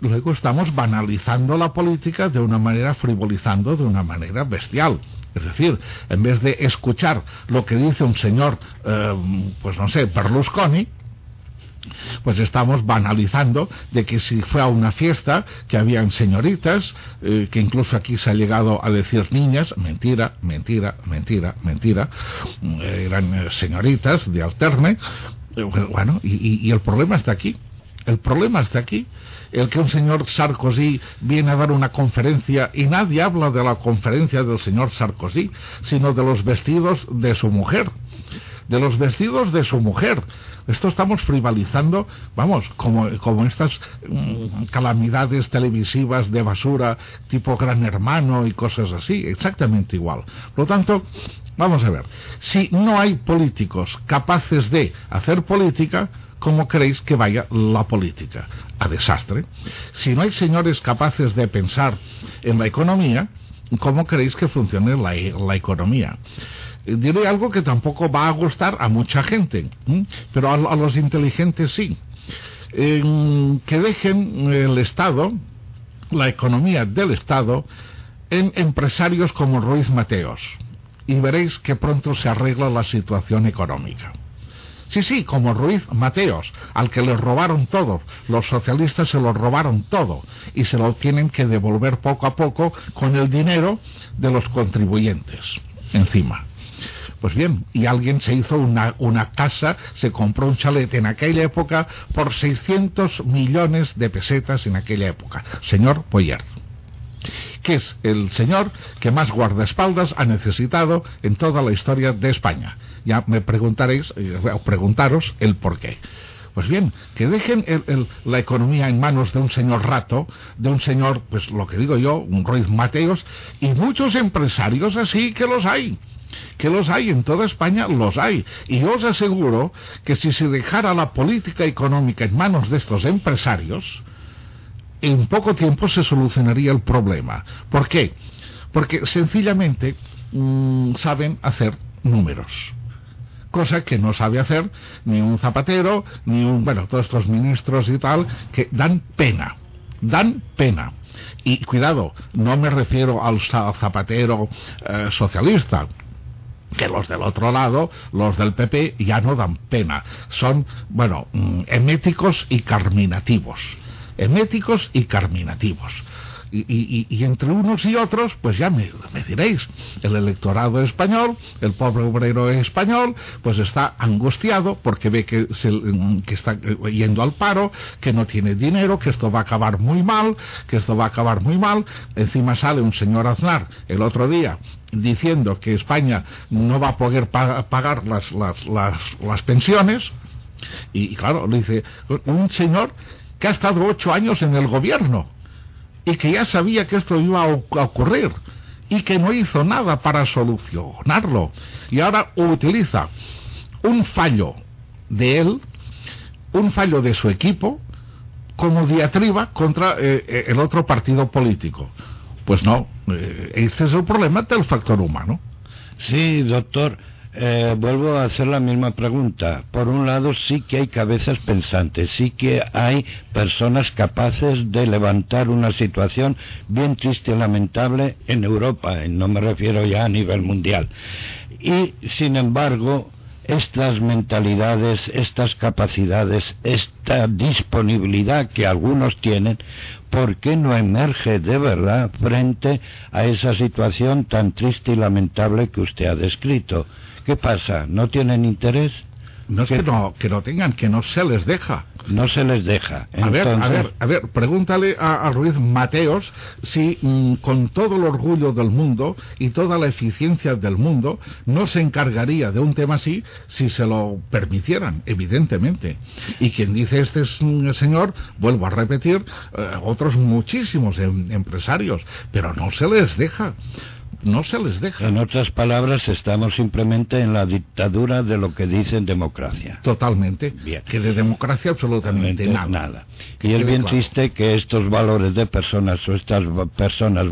Luego estamos banalizando la política de una manera, frivolizando de una manera bestial. Es decir, en vez de escuchar lo que dice un señor, eh, pues no sé, Berlusconi, pues estamos banalizando de que si fue a una fiesta que habían señoritas, eh, que incluso aquí se ha llegado a decir niñas, mentira, mentira, mentira, mentira, eran eh, señoritas de alterne, bueno, y, y el problema está aquí. El problema está aquí, el que un señor Sarkozy viene a dar una conferencia y nadie habla de la conferencia del señor Sarkozy, sino de los vestidos de su mujer de los vestidos de su mujer. Esto estamos frivalizando, vamos, como, como estas mm, calamidades televisivas de basura tipo Gran Hermano y cosas así, exactamente igual. Por lo tanto, vamos a ver, si no hay políticos capaces de hacer política, ¿cómo creéis que vaya la política? A desastre. Si no hay señores capaces de pensar en la economía, ¿cómo creéis que funcione la, economía? diré algo que tampoco va a gustar a mucha gente, pero a, los inteligentes sí. que dejen el Estado, la economía del Estado, en empresarios como Ruiz Mateos. Y veréis que pronto se arregla la situación económica. Sí, sí, como Ruiz Mateos, al que le robaron todo. Los socialistas se lo robaron todo y se lo tienen que devolver poco a poco con el dinero de los contribuyentes encima. Pues bien, y alguien se hizo una, casa, se compró un chalet en aquella época por 600 millones de pesetas en aquella época. Señor Boyer que es el señor que más guardaespaldas ha necesitado en toda la historia de España. Ya me preguntaréis, eh, preguntaros el por qué. Pues bien, que dejen la economía en manos de un señor rato, de un señor, pues lo que digo yo, un Ruiz Mateos, y muchos empresarios así que los hay que los hay en toda España, los hay. Y os aseguro que si se dejara la política económica en manos de estos empresarios, en poco tiempo se solucionaría el problema. ¿Por qué? Porque sencillamente mm, saben hacer números. Cosa que no sabe hacer ni un zapatero, ni un, bueno, todos estos ministros y tal, que dan pena. Dan pena. Y cuidado, no me refiero al zapatero eh, socialista, que los del otro lado, los del PP, ya no dan pena. Son, bueno, mm, eméticos y carminativos. Eméticos y carminativos y, entre unos y otros, pues ya me, diréis, el electorado español, el pobre obrero español, pues está angustiado porque ve que, que está yendo al paro, que no tiene dinero, que esto va a acabar muy mal, que esto va a acabar muy mal. Encima sale un señor Aznar el otro día diciendo que España no va a poder pagar las, las, las, las pensiones. Y, claro, le dice, un señor que ha estado ocho años en el gobierno y que ya sabía que esto iba a ocurrir y que no hizo nada para solucionarlo y ahora utiliza un fallo de él, un fallo de su equipo como diatriba contra eh, eh, el otro partido político. Pues no, eh, ese es el problema del factor humano. Sí, doctor. Eh, vuelvo a hacer la misma pregunta. Por un lado, sí que hay cabezas pensantes, sí que hay personas capaces de levantar una situación bien triste y lamentable en Europa, no me refiero ya a nivel mundial. Y, sin embargo, estas mentalidades, estas capacidades, esta disponibilidad que algunos tienen, ¿por qué no emerge de verdad frente a esa situación tan triste y lamentable que usted ha descrito? ¿Qué pasa? ¿No tienen interés? No es que no, que no tengan, que no se les deja. No se les deja. A ver, a ver, a ver, pregúntale a, Ruiz Mateos si mm, con todo el orgullo del mundo y toda la eficiencia del mundo no se encargaría de un tema así si se lo permitieran, evidentemente. Y quien dice este es un señor, vuelvo a repetir, eh, otros muchísimos em, empresarios, pero no se les deja no se les deja. En otras palabras, estamos simplemente en la dictadura de lo que dicen democracia. Totalmente. Bien. Que de democracia absolutamente nada. nada. Y es bien triste que estos valores de personas o estas personas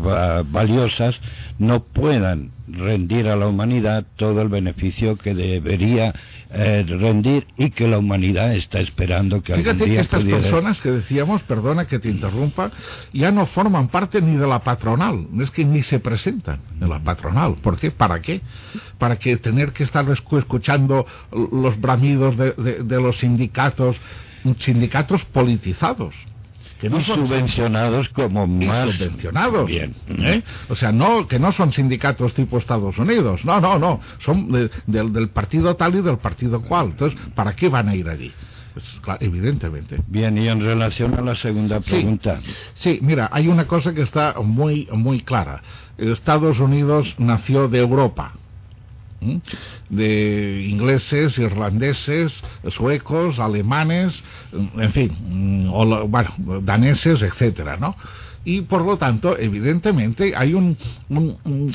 valiosas no puedan rendir a la humanidad todo el beneficio que debería eh, rendir y que la humanidad está esperando que Fíjate algún día que estas personas que decíamos, perdona que te interrumpa, ya no forman parte ni de la patronal, es que ni se presentan en la patronal. ¿Por qué? ¿Para qué? Para que tener que estar escuchando los bramidos de los sindicatos, sindicatos politizados que no son subvencionados como más subvencionados bien ¿eh? o sea no que no son sindicatos tipo Estados Unidos no no no son del, del partido tal y del partido cual entonces para qué van a ir allí Pues, claro, evidentemente. Bien, y en relación a la segunda pregunta. Sí, mira, hay una cosa que está muy, muy clara. Estados Unidos nació de Europa de ingleses, irlandeses, suecos, alemanes, en fin, o, bueno, daneses, etcétera, ¿no? Y por lo tanto, evidentemente, hay un,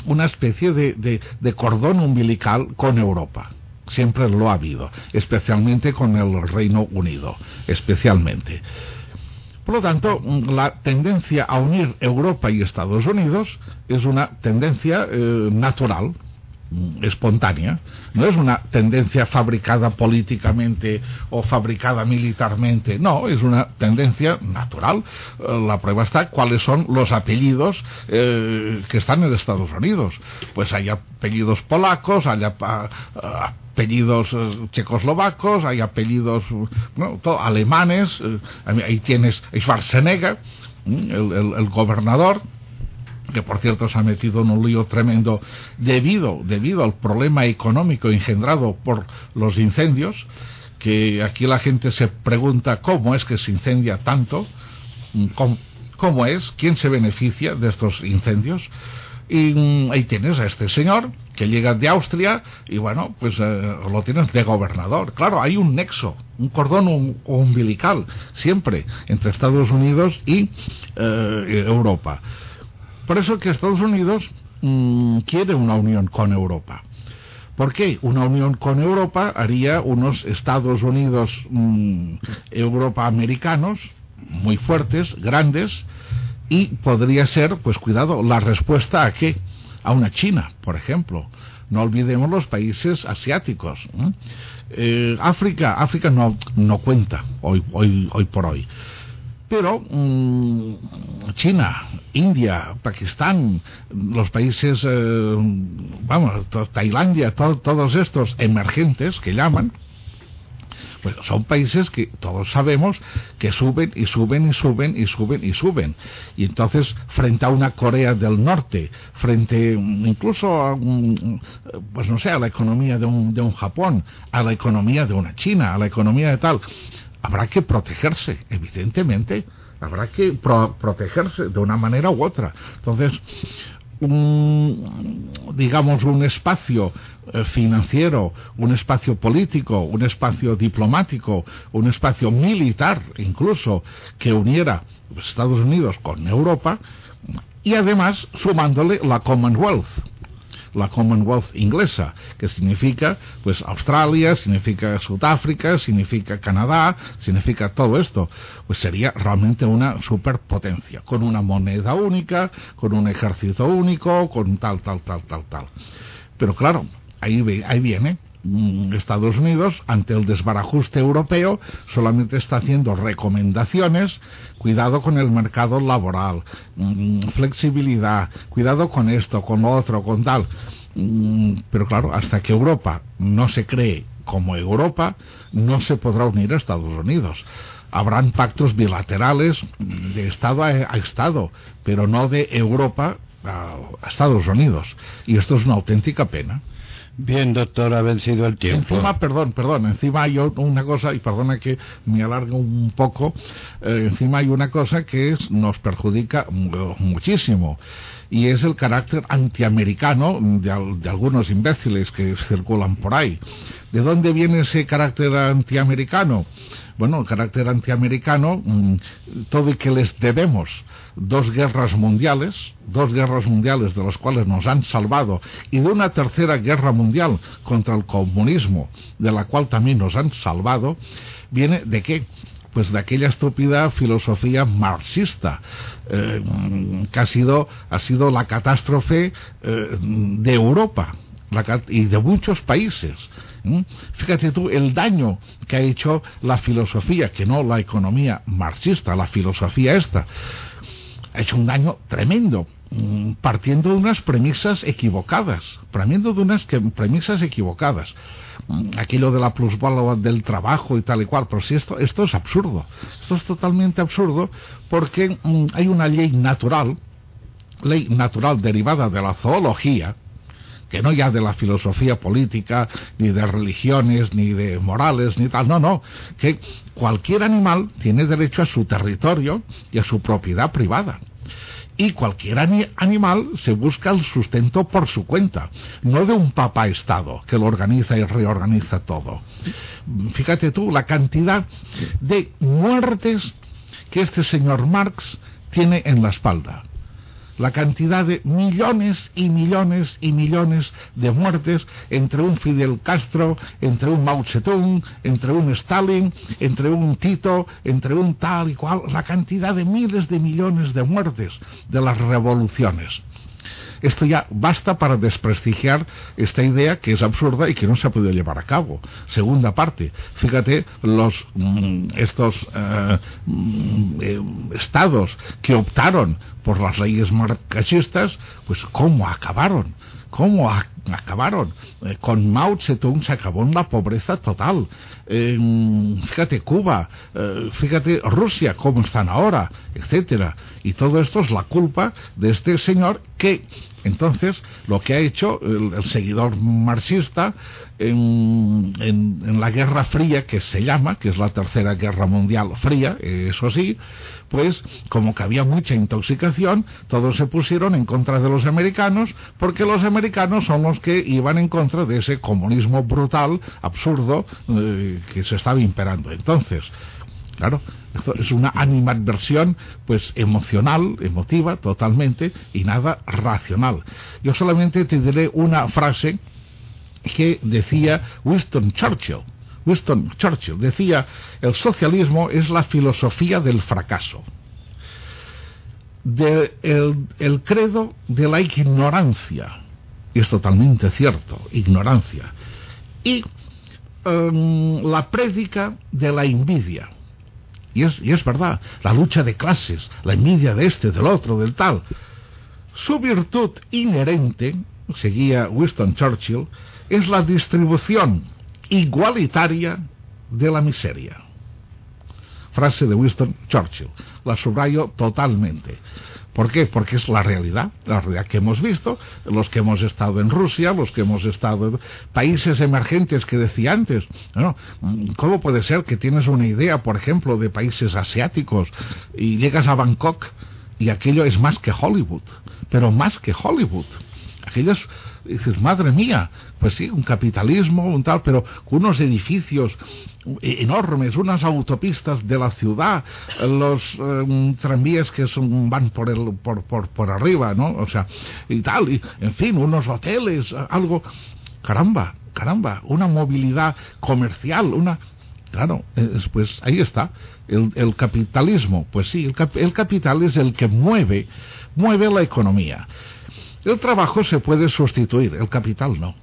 una especie de, de cordón umbilical con Europa siempre lo ha habido, especialmente con el Reino Unido, especialmente. Por lo tanto, la tendencia a unir Europa y Estados Unidos es una tendencia eh, natural, espontánea, no es una tendencia fabricada políticamente o fabricada militarmente, no, es una tendencia natural. Eh, la prueba está cuáles son los apellidos eh, que están en Estados Unidos. Pues hay apellidos polacos, hay apellidos eh, checoslovacos, hay apellidos alemanes, ahí tienes Schwarzenegger, el gobernador, que por cierto se ha metido en un lío tremendo debido, debido al problema económico engendrado por los incendios, que aquí la gente se pregunta cómo es que se incendia tanto, cómo, es, quién se beneficia de estos incendios. Y mm, ahí tienes a este señor que llega de Austria y bueno, pues eh, lo tienes de gobernador. Claro, hay un nexo, un cordón umbilical siempre entre Estados Unidos y eh, Europa. Por eso que Estados Unidos mm, quiere una unión con Europa. ¿Por qué? Una unión con Europa haría unos Estados Unidos mm, Europa americanos muy fuertes, grandes, y podría ser, pues cuidado, la respuesta a qué? A una China, por ejemplo. No olvidemos los países asiáticos. Eh, África, África no, no cuenta hoy, hoy, hoy por hoy. Pero mm, China, India, Pakistán, los países, eh, vamos, Tailandia, todos estos emergentes que llaman, pues son países que todos sabemos que suben y suben y suben y suben y suben. Y entonces, frente a una Corea del Norte, frente incluso a, pues no sé, a la economía de un, de un Japón, a la economía de una China, a la economía de tal, habrá que protegerse, evidentemente, habrá que protegerse de una manera u otra. Entonces, un, digamos, un espacio eh, financiero, un espacio político, un espacio diplomático, un espacio militar incluso, que uniera Estados Unidos con Europa, y además sumándole la Commonwealth, la Commonwealth inglesa, que significa pues Australia, significa Sudáfrica, significa Canadá, significa todo esto, pues sería realmente una superpotencia, con una moneda única, con un ejército único, con tal, tal, tal, tal, tal. Pero claro, ahí, ahí viene Estados Unidos, ante el desbarajuste europeo, solamente está haciendo recomendaciones, cuidado con el mercado laboral, mm, flexibilidad, cuidado con esto, con lo otro, con tal. Mm, pero claro, hasta que Europa no se cree como Europa, no se podrá unir a Estados Unidos. Habrán pactos bilaterales de Estado a, Estado, pero no de Europa a Estados Unidos. Y esto es una auténtica pena. Bien, doctor, ha vencido el tiempo. Encima, perdón, perdón, encima hay una cosa, y perdona que me alargue un poco, eh, encima hay una cosa que nos perjudica muchísimo, y es el carácter antiamericano de, algunos imbéciles que circulan por ahí. ¿De dónde viene ese carácter antiamericano? Bueno, el carácter antiamericano, mm, todo y que les debemos dos guerras mundiales, dos guerras mundiales de las cuales nos han salvado, y de una tercera guerra mundial contra el comunismo, de la cual también nos han salvado, viene de qué? Pues de aquella estúpida filosofía marxista, eh, que ha sido, ha sido la catástrofe eh, de Europa y de muchos países. Fíjate tú el daño que ha hecho la filosofía, que no la economía marxista, la filosofía esta. Ha hecho un daño tremendo, partiendo de unas premisas equivocadas, partiendo de unas premisas equivocadas. Mm, aquello de la plusvalía del trabajo y tal y cual, pero si esto, esto es absurdo, esto es totalmente absurdo porque mm, hay una ley natural, ley natural derivada de la zoología, que no ya de la filosofía política, ni de religiones, ni de morales, ni tal, no, no, que cualquier animal tiene derecho a su territorio y a su propiedad privada y cualquier animal se busca el sustento por su cuenta, no de un papá Estado que lo organiza y reorganiza todo. Fíjate tú la cantidad de muertes que este señor Marx tiene en la espalda la cantidad de millones y millones y millones de muertes entre un Fidel Castro, entre un Mao Zedong, entre un Stalin, entre un Tito, entre un tal y cual, la cantidad de miles de millones de muertes de las revoluciones. Esto ya basta para desprestigiar esta idea que es absurda y que no se ha podido llevar a cabo. Segunda parte, fíjate los mm, estos eh, mm, eh, estados que optaron por las leyes marxistas, pues cómo acabaron ¿Cómo acabaron? Eh, con Mao Zedong se acabó en la pobreza total. fíjate Cuba, eh, fíjate Rusia, cómo están ahora, etcétera. Y todo esto es la culpa de este señor que entonces lo que ha hecho el, seguidor marxista en, la Guerra Fría, que se llama, que es la Tercera Guerra Mundial Fría, eso sí, pues como que había mucha intoxicación, todos se pusieron en contra de los americanos, porque los americanos son los que iban en contra de ese comunismo brutal, absurdo, eh, que se estaba imperando. Entonces, Claro, esto es una animadversión pues emocional, emotiva totalmente y nada racional. Yo solamente te diré una frase que decía Winston Churchill. Winston Churchill decía, el socialismo es la filosofía del fracaso, el, credo de la ignorancia, es totalmente cierto, ignorancia, y em, la prédica de la envidia. Y es, es verdad, la lucha de clases, la envidia de este, del otro, del tal. Su virtud inherente, seguía Winston Churchill, es la distribución igualitaria de la miseria. Frase de Winston Churchill. La subrayo totalmente. ¿Por qué? Porque es la realidad, la realidad que hemos visto, los que hemos estado en Rusia, los que hemos estado en países emergentes que decía antes. ¿Cómo puede ser que tienes una idea, por ejemplo, de países asiáticos y llegas a Bangkok y aquello es más que Hollywood, pero más que Hollywood? Aquellos, dices, madre mía, pues sí, un capitalismo, un tal, pero unos edificios enormes, unas autopistas de la ciudad, los em, tranvías que son, van por, el, por, por, por arriba, ¿no? O sea, y tal, y, en fin, unos hoteles, algo, caramba, caramba, una movilidad comercial, una... Claro, pues ahí está, el, el capitalismo, pues sí, el, el capital es el que mueve, mueve la economía. El trabajo se puede sustituir, el capital no.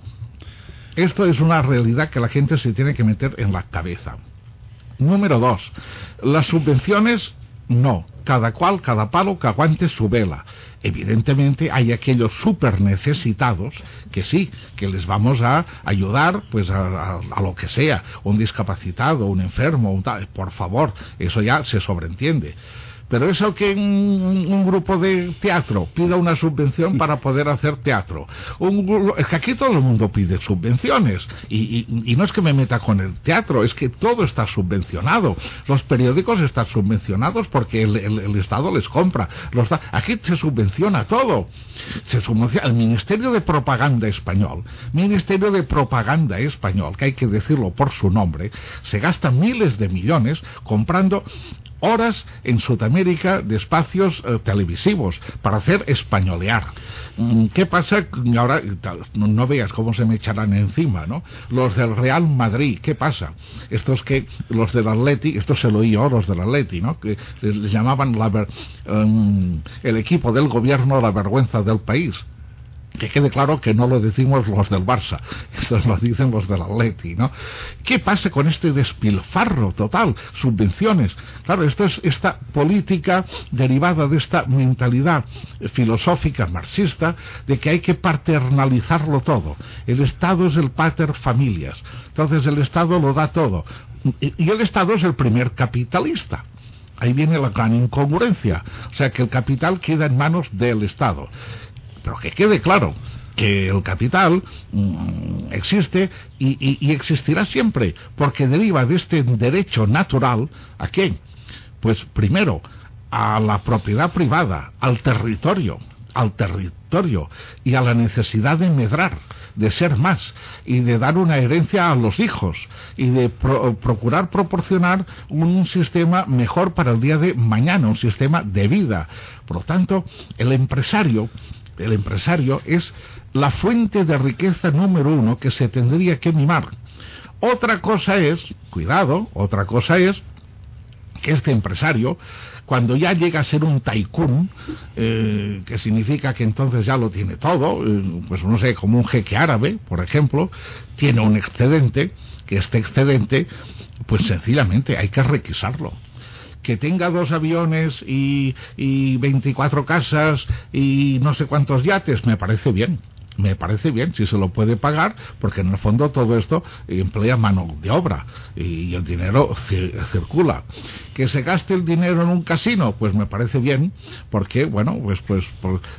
Esto es una realidad que la gente se tiene que meter en la cabeza. Número dos, las subvenciones no. Cada cual, cada palo que aguante su vela. Evidentemente hay aquellos súper necesitados que sí, que les vamos a ayudar pues a, lo que sea, un discapacitado, un enfermo, un tal. por favor, eso ya se sobreentiende pero eso que un, grupo de teatro pida una subvención para poder hacer teatro. es que aquí todo el mundo pide subvenciones. Y, no es que me meta con el teatro, es que todo está subvencionado. Los periódicos están subvencionados porque el, Estado les compra. aquí se subvenciona todo. Se subvenciona el Ministerio de Propaganda Español. Ministerio de Propaganda Español, que hay que decirlo por su nombre, se gasta miles de millones comprando horas en Sudamérica de espacios eh, televisivos para hacer españolear. Mm, ¿Qué pasa? Ahora no, veas cómo se me echarán encima, ¿no? Los del Real Madrid, ¿qué pasa? Estos que, los del Atleti, esto se lo oí yo, los del Atleti, ¿no? Que les llamaban la, em, el equipo del gobierno la vergüenza del país que quede claro que no lo decimos los del Barça, eso lo dicen los del Atleti, ¿no? ¿Qué pasa con este despilfarro total? Subvenciones. Claro, esto es esta política derivada de esta mentalidad filosófica marxista de que hay que paternalizarlo todo. El Estado es el pater familias. Entonces el Estado lo da todo. Y el Estado es el primer capitalista. Ahí viene la gran incongruencia. O sea, que el capital queda en manos del Estado. Pero que quede claro, que el capital mm, existe y, existirá siempre, porque deriva de este derecho natural a qué? Pues primero, a la propiedad privada, al territorio, al territorio y a la necesidad de medrar, de ser más y de dar una herencia a los hijos y de procurar proporcionar un sistema mejor para el día de mañana, un sistema de vida. Por lo tanto, el empresario, el empresario es la fuente de riqueza número uno que se tendría que mimar. Otra cosa es, cuidado, otra cosa es que este empresario, cuando ya llega a ser un taikun, eh, que significa que entonces ya lo tiene todo, eh, pues no sé, como un jeque árabe, por ejemplo, tiene un excedente, que este excedente, pues sencillamente hay que requisarlo que tenga dos aviones y, y 24 casas y no sé cuántos yates, me parece bien. Me parece bien si se lo puede pagar porque en el fondo todo esto emplea mano de obra y el dinero circula. Que se gaste el dinero en un casino pues me parece bien porque bueno pues pues,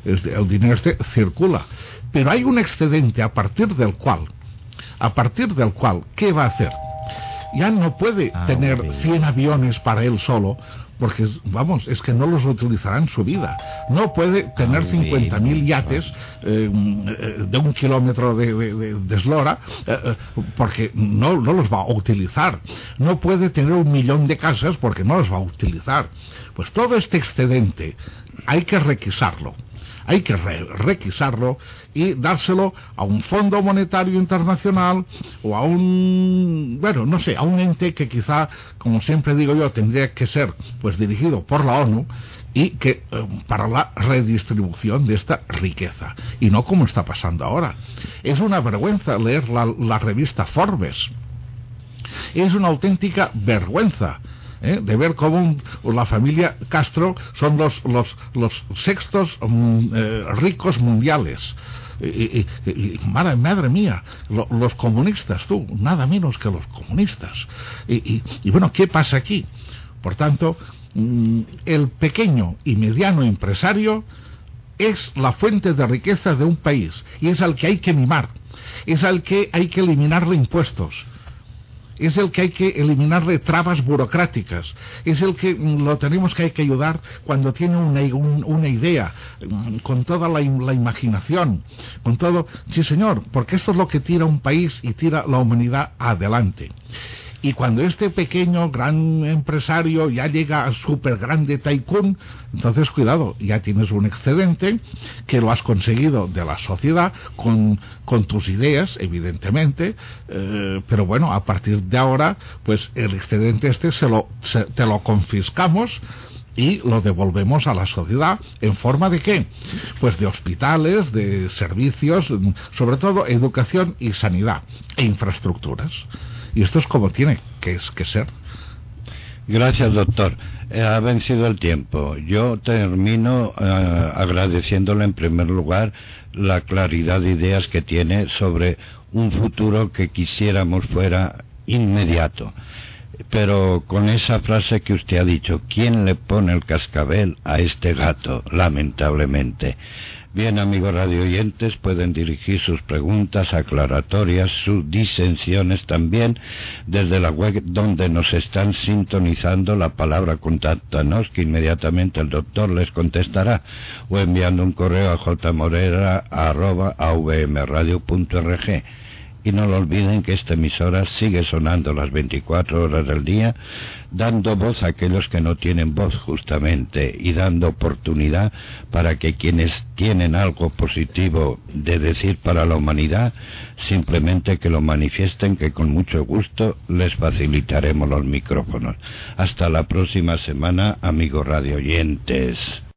el dinero este circula. Pero hay un excedente a partir del cual a partir del cual ¿qué va a hacer? Ya no puede ah, tener 100 aviones para él solo porque vamos, es que no los utilizará en su vida. No puede tener 50.000 yates eh, eh, de un kilómetro de, eslora eh, porque no, no los va a utilizar. No puede tener un millón de casas porque no los va a utilizar. Pues todo este excedente hay que requisarlo hay que requisarlo y dárselo a un Fondo Monetario Internacional o a un, bueno, no sé, a un ente que quizá, como siempre digo yo, tendría que ser pues dirigido por la ONU y que eh, para la redistribución de esta riqueza y no como está pasando ahora. Es una vergüenza leer la revista Forbes. Es una auténtica vergüenza ¿eh? de ver cómo la familia Castro son los, los, sextos mm, eh, ricos mundiales. Y, madre, mía, los comunistas, tú, nada menos que los comunistas. Y, bueno, ¿qué pasa aquí? Por tanto, mm, el pequeño y mediano empresario es la fuente de riqueza de un país y es al que hay que mimar, es al que hay que eliminarle impuestos es el que hay que eliminarle trabas burocráticas, es el que mm, lo tenemos que hay que ayudar cuando tiene una, una idea, mm, con toda la, la, imaginación, con todo, sí señor, porque esto es lo que tira un país y tira la humanidad adelante. Y cuando este pequeño gran empresario ya llega al super grande tycoon, entonces cuidado, ya tienes un excedente que lo has conseguido de la sociedad con, con tus ideas, evidentemente, eh, pero bueno, a partir de ahora, pues el excedente este se lo, te lo confiscamos y lo devolvemos a la sociedad en forma de qué? Pues de hospitales, de servicios, sobre todo educación y sanidad e infraestructuras. Y esto es como tiene que, que ser. Gracias, doctor. Eh, ha vencido el tiempo. Yo termino eh, agradeciéndole en primer lugar la claridad de ideas que tiene sobre un futuro que quisiéramos fuera inmediato. Pero con esa frase que usted ha dicho, ¿quién le pone el cascabel a este gato? Lamentablemente. Bien, amigos radioyentes, pueden dirigir sus preguntas aclaratorias, sus disensiones también desde la web donde nos están sintonizando la palabra contáctanos, que inmediatamente el doctor les contestará, o enviando un correo a jmorera.avmradio.org. Y no lo olviden que esta emisora sigue sonando las 24 horas del día, dando voz a aquellos que no tienen voz justamente y dando oportunidad para que quienes tienen algo positivo de decir para la humanidad, simplemente que lo manifiesten, que con mucho gusto les facilitaremos los micrófonos. Hasta la próxima semana, amigos radioyentes.